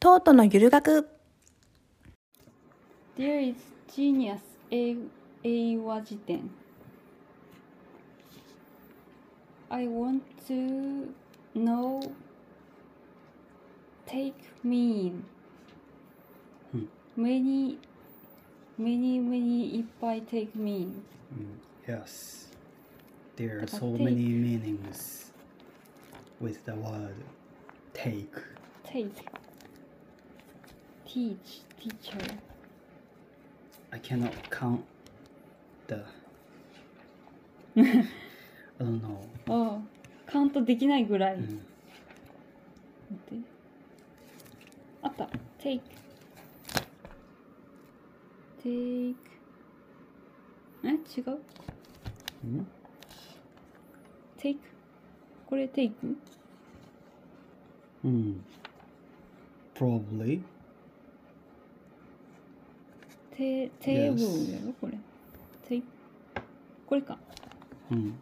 トートのゆる学 There is genius 英英和辞典 I want to know take mean うん many many many いっぱい take mean Yes. There are so many meanings with the word take. take teach teacher I cannot count the. I don't know. ああカウントできないぐらい、うん待ってあった take take え違ううん take これ take うん。Probably. テテーブ Yes ルやろこれこれかうん。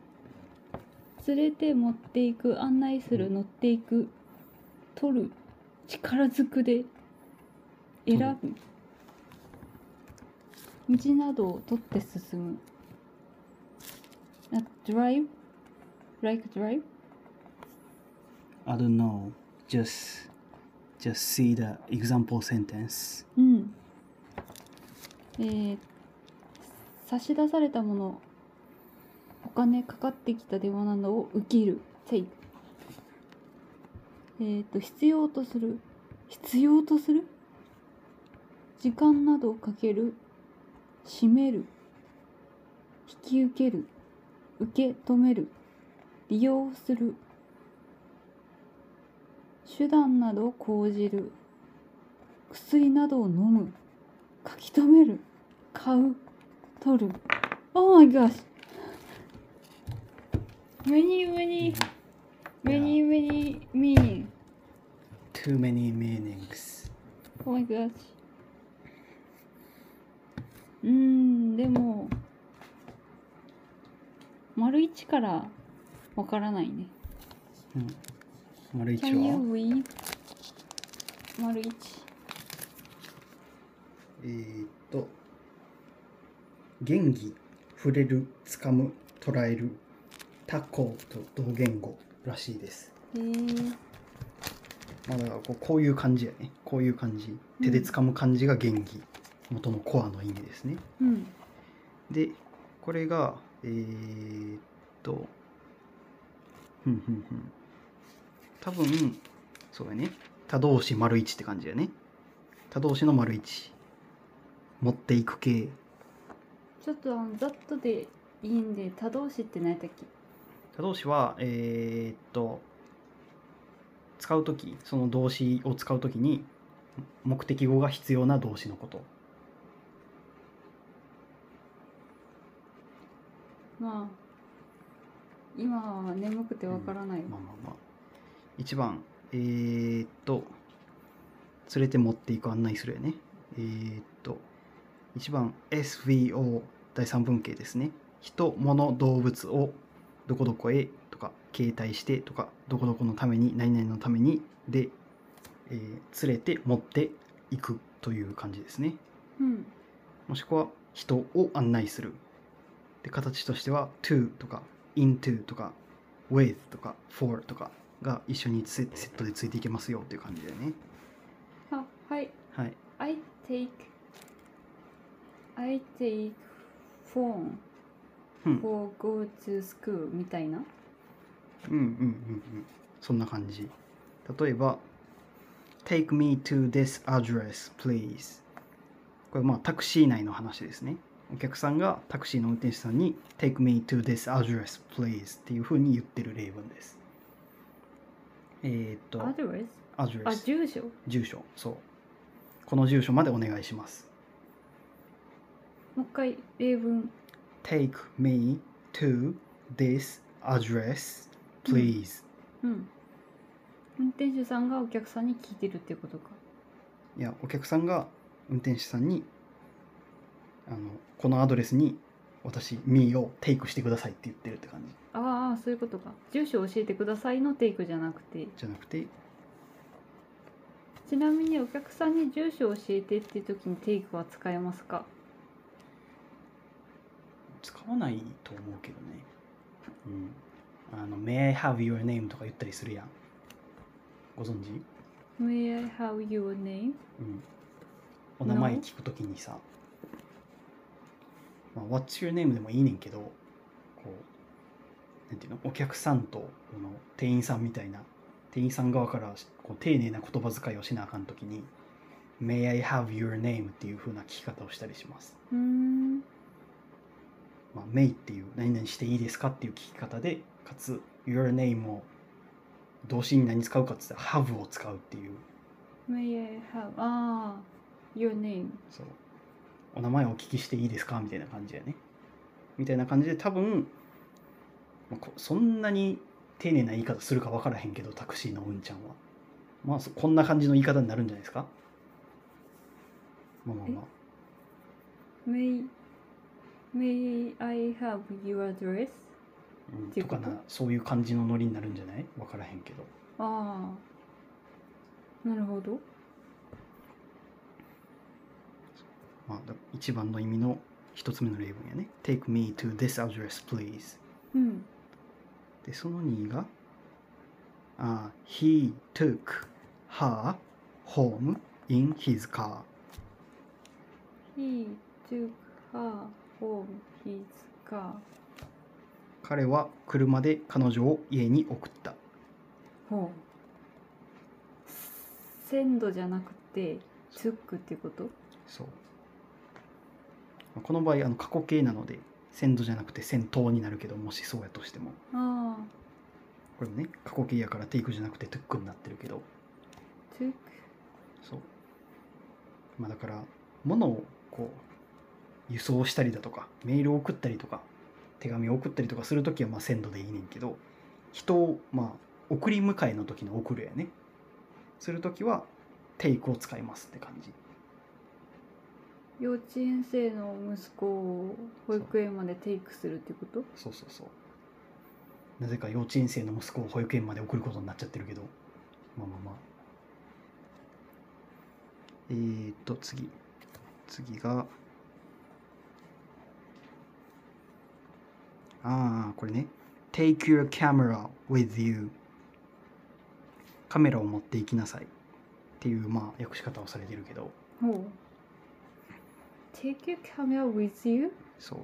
連れて持っていく案内する乗っていく取る力ずくで選ぶ道などを取って進むあ drive like drive I don't know. Just, just see the example sentence. うんえー差し出されたものお金かかってきた電話などを受ける。Take えーと必要とする。必要とする？時間などをかける。閉める。引き受ける。受け止める。利用する。手段などを講じる。薬などを飲む。書き留める。買う取る。オーマイガーシュメニーメニーメニーメニーメニートゥーメニーメニングスオーマイガーシュうんでも丸一からわからないね。うん。丸一は？丸一。えー、っと。言語触れる掴む捉える他項と同言語らしいです。へー。まあだからこうこういう感じやね。こういう感じ。手で掴む感じが言語元のコアの意味ですね。うん。でこれがえーっとふんふんふん。多分そうやね。他動詞丸一って感じやね。他動詞の丸一。持っていく系ちょっとあのざっとでいいんで多動詞って何やったっけ？他動詞はえーっと使う時その動詞を使う時に目的語が必要な動詞のこと。まあ今は眠くてわからない。わ、まあまあまあ。一番えーっと連れて持っていく案内するやね。えーっと一番 SVO 第三文型ですね。人物動物をどこどこへとか携帯してとかどこどこのために何々のためにで、えー連れて持っていくという感じですね。うん。もしくは人を案内する。で形としては to とか into とか with とか for とかが一緒にセセットでついていけますよっていう感じだよね。あはい。はい。I take I take phone うん。for go to school みたいな？うんうんうんうん。そんな感じ。例えば Take me to this address please これまあタクシー内の話ですね。お客さんがタクシーの運転手さんに Take me to this address please っていうふうに言ってる例文です。えー、っとアドレスあ住所？住所。そう。この住所までお願いしますもう一回例文。Take me to this address please、うん。運転手さんがお客さんに聞いてるっていうことか。いやお客さんが運転手さんにあのこのアドレスに私 me をテイクしてくださいって言ってるって感じ。ああそういうことか。住所を教えてくださいのテイクじゃなくて。じゃなくて。ちなみにお客さんに住所を教えてっていう時にテイクは使えますか？使わないと思うけどね。うん。あの「May I have your name」とか言ったりするやん。ご存知？May I have your name? うん。お名前聞くときにさ、まあ、What's your name でもいいねんけどこうなんていうの？お客さんとこの店員さんみたいな店員さん側からこう丁寧な言葉遣いをしなあかんときに May I have your name っていう風な聞き方をしたりします。うーんまあ、May っていう何々していいですかっていう聞き方でかつ Your name を動詞に何使うかって言ったら have を使うっていう。May I have ああ your name そう。お名前をお聞きしていいですかみたいな感じやね。みたいな感じで多分まあこそんなに丁寧な言い方するか分からへんけどタクシーのうんちゃんは。まあそこんな感じの言い方になるんじゃないですか？まあまあまあ。May May I have your address? うんていうこととかなそういう感じのノリになるんじゃない分からへんけどああなるほどまあだ一番の意味の一つ目の例文やね Take me to this address please うんでその2があ He took her home in his car He took her home his car 彼は車で彼女を家に送った。ほう鮮度じゃなくて took っていうこと？そう。まあこの場合あの過去形なので鮮度じゃなくて戦闘になるけどもしそうやとしても。ああ。これもね過去形やからテイクじゃなくてトゥックになってるけど。took そう。まあだから物をこう輸送したりだとかメールを送ったりとか手紙を送ったりとかするときはまあ鮮度でいいねんけど人をまあ送り迎えの時の送るやね。するときはテイクを使いますって感じ。幼稚園生の息子を保育園までテイクするってこと？そうそうそう。なぜか幼稚園生の息子を保育園まで送ることになっちゃってるけど。まあまあまあ。えー、っと次。次がああこれね。Take your camera with you. カメラを持っていきなさいっていうまあ訳し方をされてるけど。Take your camera with you? そう。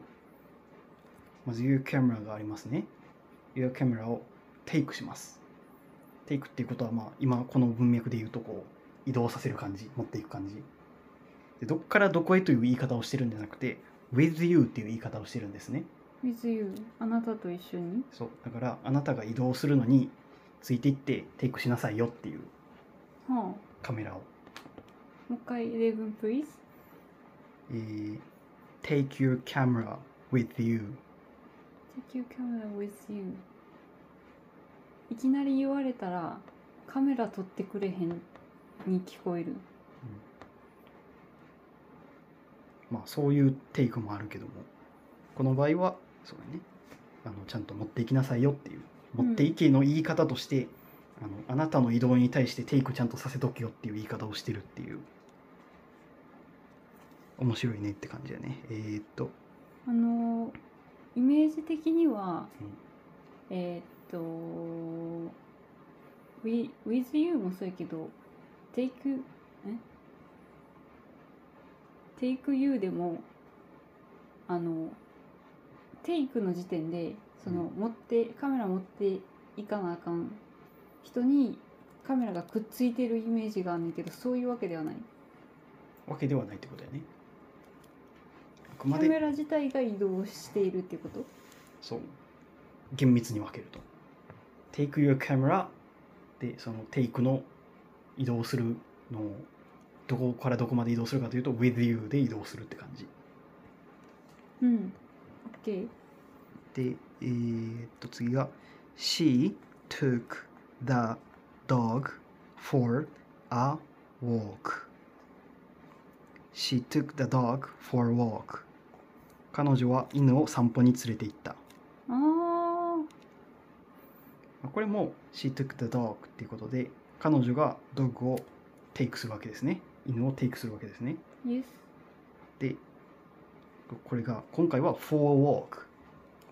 まず Your camera がありますね。Your camera をテイクします。テイクっていうことはまあ今この文脈で言うとこう移動させる感じ持っていく感じ。でどっからどこへという言い方をしてるんじゃなくて with you っていう言い方をしてるんですね with you あなたと一緒に？そう。だからあなたが移動するのについていってテイクしなさいよっていう。はあ。もカメラを、う一回例文 please えー Take your camera with you Take your camera with you いきなり言われたらカメラ撮ってくれへんに聞こえる。まあそういうテイクもあるけども。この場合はそうだね。あのちゃんと持っていきなさいよっていう。持っていけの言い方として、あのあなたの移動に対してテイクちゃんとさせとけよっていう言い方をしてるっていう。面白いねって感じだね。えー、っと。あのイメージ的には、うん。えーっと with, with you もそうやけど take え？take you でもあの take の時点でその、うん。持ってカメラ持っていかなあかん人にカメラがくっついてるイメージがあんねんけどそういうわけではない。わけではないってことだよね。あくカまでメラ自体が移動しているってこと？そう。厳密に分けると。Take your camera でそのテイクの移動するのをどこからどこまで移動するかというと with you で移動するって感じ。うんでえーっと次が She took the dog for a walk. She took the dog for a walk. 彼女は犬を散歩に連れて行った。あこれも She took the dog っていうことで彼女がドッグをテイクするわけですね。犬をテイクするわけですね。Yes. でこれが今回は for walk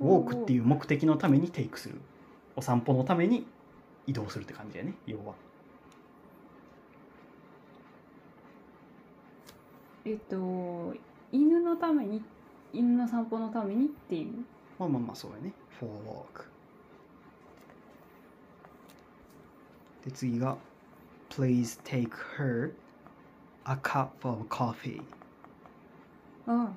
ウォーク。っていう目的のためにテイクする。お散歩のために移動するって感じだよね。要は。えっと犬のために犬の散歩のためにっていう？まあまあまあそうやね。for walk で次が Please take her a cup of coffee ああ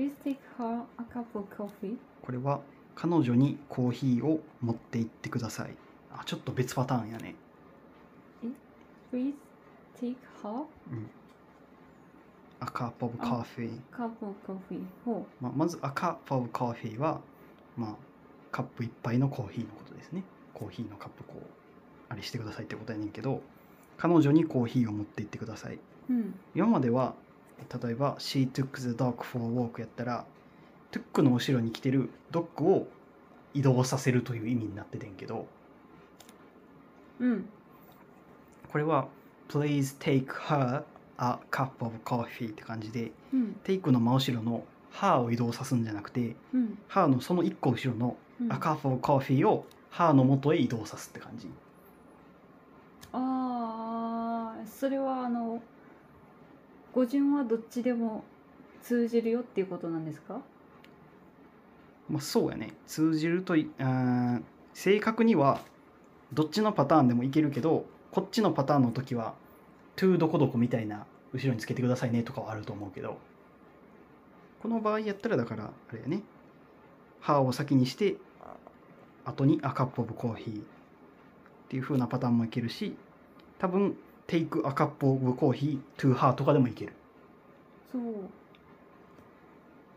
Please take her a cup of coffee. これは彼女にコーヒーを持って行ってください。あちょっと別パターンやね。Please take her うん。A cup of coffee cup of coffee ほまあ、まず A cup of coffee は、まあ、カップ一杯のコーヒーのことですね。コーヒーのカップこうあれしてくださいってことやねんけど彼女にコーヒーを持って行ってください。うん。今までは例えば She took the dog for a walk やったら took の後ろに来てるドッグを移動させるという意味になっててんけどうん。これは Please take her a cup of coffee って感じでうん。take の真後ろの her を移動さすんじゃなくてうん。her のその1個後ろのうん。A cup of coffee を her の元へ移動さすって感じ。ああそれはあの語順はどっちでも通じるよっていうことなんですか？まあそうやね。通じるといあー正確にはどっちのパターンでもいけるけどこっちのパターンの時は to どこどこみたいな後ろにつけてくださいねとかはあると思うけど。この場合やったらだからあれやね。her を先にして後に A cup of coffee っていう風なパターンもいけるし多分 take a cup of coffee to her とかでもいける。そう。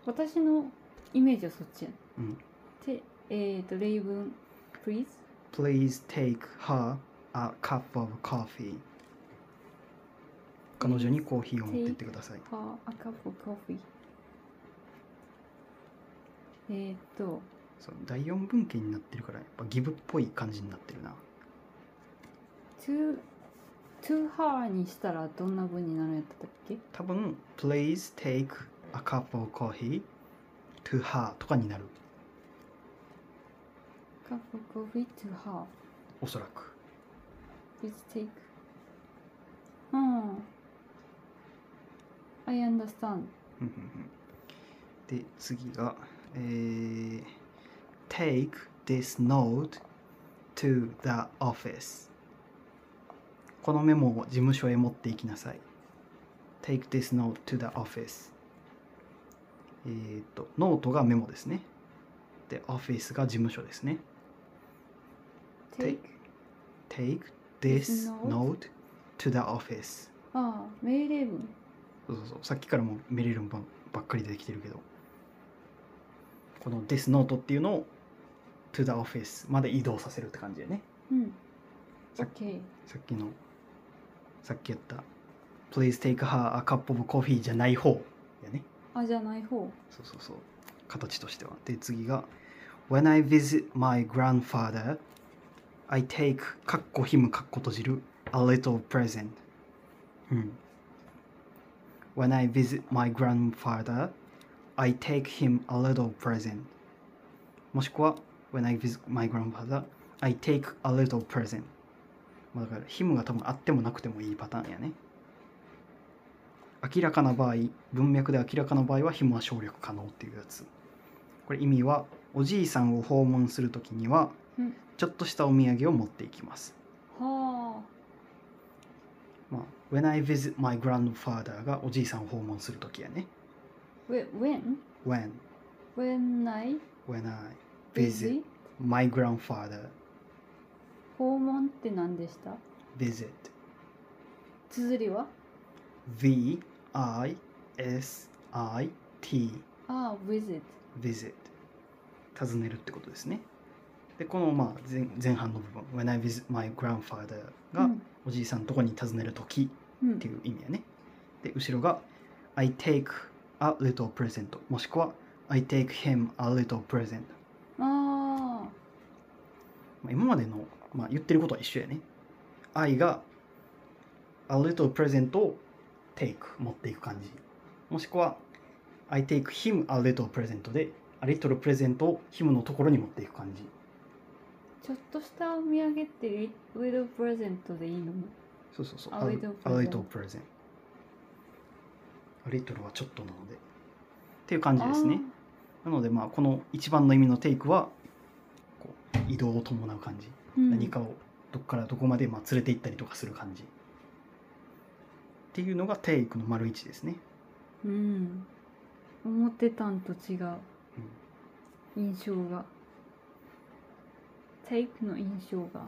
私のイメージはそっちや、うん。でえっ、と例文。please Please take her a cup of coffee. 彼女にコーヒーを持ってってください。A cup of coffee えっ、と。そう第4文献になってるからやっぱギブっぽい感じになってるな。To to her にしたらどんな文になるんやったっけ多分 Please take a cup of coffee to her とかになる cup of coffee to her おそらく please take うん I understand うんうんうんで次が、えー Take this note to the office このメモを事務所へ持っていきなさい。Take this note to the office. えっ、とノートがメモですね。で office が事務所ですね。Take Take this note to the office. ああ命令文。そうそうそう。さっきからもうメリルンばばっかり出てきてるけど。この this note っていうのを to the office まで移動させるって感じでね。うん。さっ OK さっきのさっきやった Please take her a cup of coffee じゃない方やねあじゃない方そうそうそう形としてはで次が When I visit my grandfather I take かっこひむかっこ閉じる a little present うん When I visit my grandfather I take him a little present もしくは When I visit my grandfather I take a little present まあだからひむが多分あってもなくてもいいパターンやね。明らかな場合文脈で明らかな場合は紐は省略可能っていうやつ。これ意味はおじいさんを訪問するときにはうん。ちょっとしたお土産を持っていきます、はまあ、When I visit my grandfather がおじいさんを訪問するときやね。When? When? When I When I visit my grandfather 訪問って何でした visit 綴りは V I S I T ああ visit visit 訪ねるってことですねでこのまあ前前半の部分 When I visit my grandfather がうんおじいさんのとこに訪ねるときうんっていう意味やねで後ろが I take a little present もしくは I take him a little present あまあ今までの、まあ、言ってることは一緒やね。I が a little present を take 持っていく感じ。もしくは I take him a little present で a little present を him のところに持っていく感じ。ちょっとしたお土産ってリウィドプレゼントでいいの？そうそうそう。A little little present a little はちょっとなので。っていう感じですね。なのでまあこの一番の意味の take はこう移動を伴う感じ、うん何かをどこからどこまでまあ連れて行ったりとかする感じ。っていうのが take の丸一ですね、うん。思ってたんと違う。印象が。take の印象が